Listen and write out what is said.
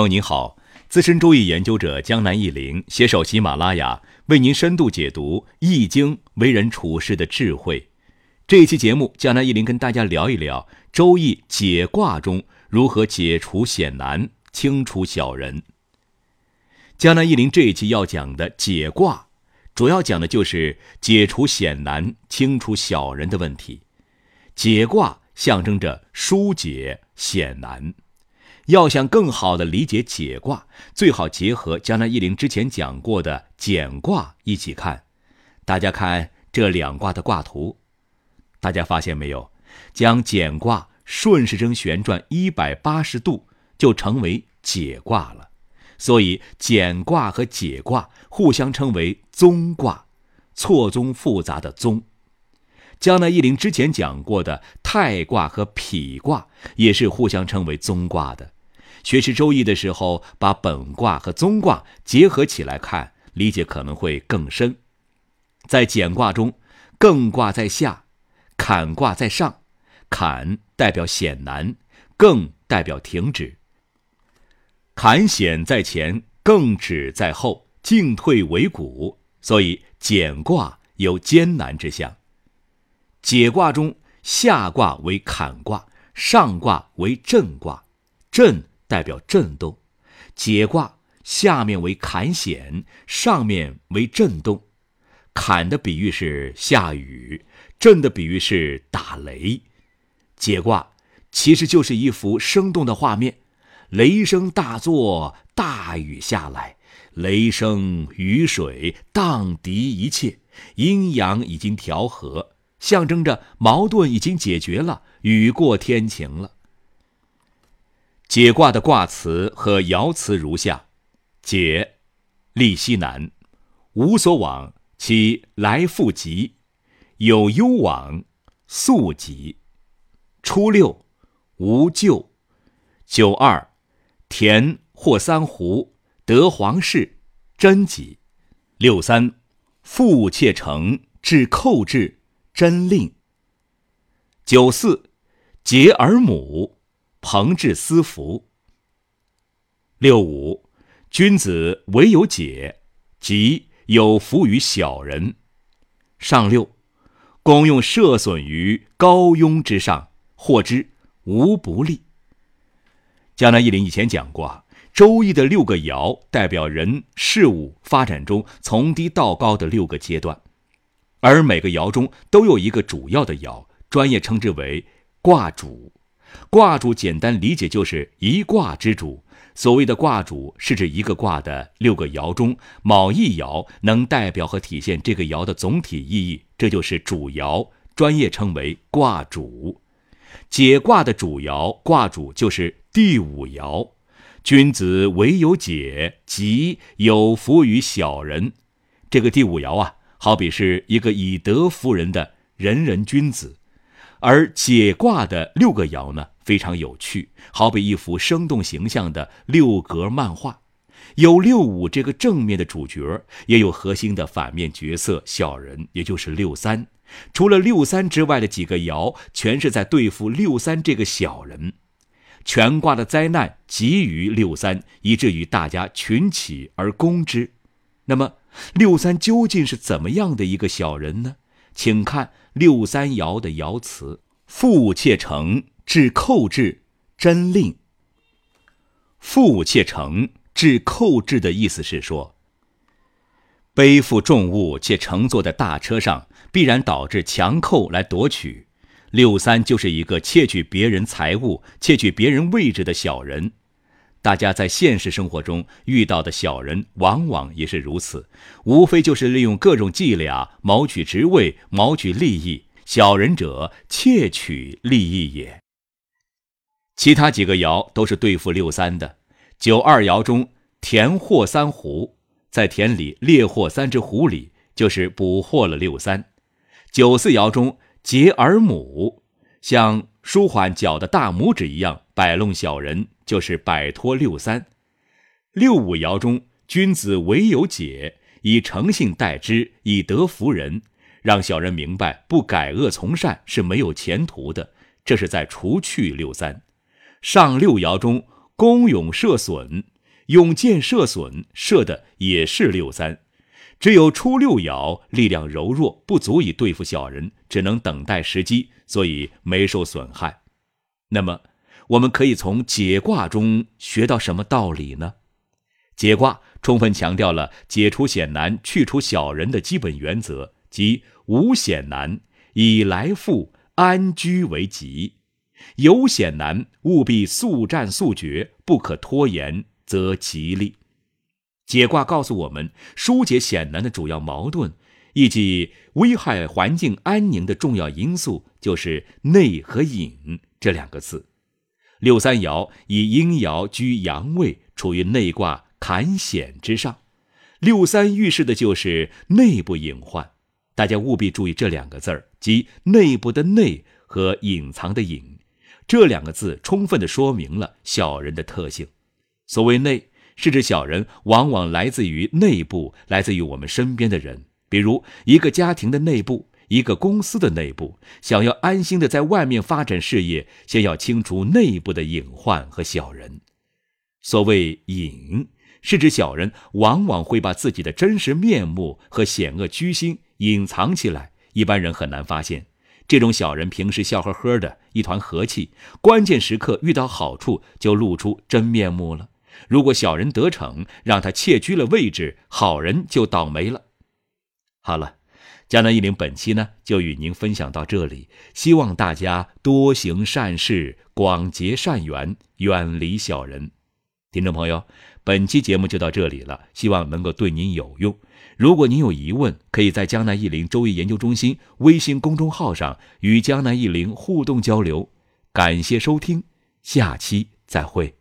朋友您好，资深周易研究者江南易林携手喜马拉雅，为您深度解读《易经》为人处事的智慧。这一期节目，江南易林跟大家聊一聊《周易》解卦中如何解除险难、清除小人。江南易林这一期要讲的解卦，主要讲的就是解除险难、清除小人的问题。解卦象征着疏解险难。要想更好的理解解卦，最好结合江南一林之前讲过的简卦一起看。大家看这两卦的卦图，大家发现没有？将简卦顺时针旋转一百八十度，就成为解卦了。所以简卦和解卦互相称为综卦，错综复杂的综。江南一林之前讲过的太卦和否卦也是互相称为综卦的。学习周易的时候，把本卦和综卦结合起来看，理解可能会更深。在简卦中，艮卦在下，坎卦在上，坎代表险难，艮代表停止。坎险在前，艮止在后，进退维谷，所以简卦有艰难之象。解卦中，下卦为坎卦，上卦为震卦，震。代表震动，解卦下面为坎险，上面为震动。坎的比喻是下雨，震的比喻是打雷。解卦其实就是一幅生动的画面：雷声大作，大雨下来，雷声雨水荡涤一切，阴阳已经调和，象征着矛盾已经解决了，雨过天晴了。解卦的卦辞和爻辞如下：解，利西南，无所往，其来复吉；有攸往，速吉。初六，无咎。九二，田获三斛，得皇室，贞吉。六三，富妾成，至寇至，贞令。九四，结而母。朋至私服。六五，君子唯有解，即有福于小人。上六，功用涉损于高庸之上，获之无不利。江南一林以前讲过，周易的六个爻代表人事物发展中从低到高的六个阶段，而每个爻中都有一个主要的爻，专业称之为卦主。卦主简单理解就是一卦之主。所谓的卦主，是指一个卦的六个爻中某一爻能代表和体现这个爻的总体意义，这就是主爻，专业称为卦主。解卦的主爻卦主就是第五爻，君子唯有解，即有福于小人。这个第五爻啊，好比是一个以德服人的仁人君子。而解卦的六个爻呢，非常有趣，好比一幅生动形象的六格漫画，有六五这个正面的主角，也有核心的反面角色小人，也就是六三。除了六三之外的几个爻，全是在对付六三这个小人。全卦的灾难集于六三，以至于大家群起而攻之。那么，六三究竟是怎么样的一个小人呢？请看六三爻的爻辞：“负妾成，至寇至，真令。”负妾成，至寇至的意思是说，背负重物且乘坐在大车上，必然导致强寇来夺取。六三就是一个窃取别人财物、窃取别人位置的小人。大家在现实生活中遇到的小人，往往也是如此，无非就是利用各种伎俩谋取职位、谋取利益。小人者，窃取利益也。其他几个爻都是对付六三的。九二爻中，田获三斛，在田里猎获三只狐狸，就是捕获了六三。九四爻中，结耳母，像舒缓脚的大拇指一样摆弄小人。就是摆脱六三，六五爻中，君子唯有解，以诚信待之，以德服人，让小人明白不改恶从善是没有前途的，这是在除去六三。上六爻中，功勇射损，用箭射损，射的也是六三。只有初六爻力量柔弱，不足以对付小人，只能等待时机，所以没受损害。那么，我们可以从解卦中学到什么道理呢？解卦充分强调了解除险难、去除小人的基本原则，即无险难，以来复安居为吉；有险难，务必速战速决，不可拖延，则吉利。解卦告诉我们，疏解险难的主要矛盾，以及危害环境安宁的重要因素，就是内和隐这两个字。六三爻以阴爻居阳位，处于内卦坎险之上。六三预示的就是内部隐患，大家务必注意这两个字儿，即内部的内和隐藏的隐。这两个字充分的说明了小人的特性。所谓内。是指小人往往来自于内部，来自于我们身边的人，比如一个家庭的内部，一个公司的内部。想要安心的在外面发展事业，先要清除内部的隐患和小人。所谓隐，是指小人往往会把自己的真实面目和险恶居心隐藏起来，一般人很难发现。这种小人平时笑呵呵的，一团和气，关键时刻遇到好处就露出真面目了。如果小人得逞，让他窃居了位置，好人就倒霉了。好了，江南一林本期呢就与您分享到这里，希望大家多行善事，广结善缘，远离小人。听众朋友，本期节目就到这里了，希望能够对您有用。如果您有疑问，可以在江南一林周易研究中心微信公众号上与江南一林互动交流。感谢收听，下期再会。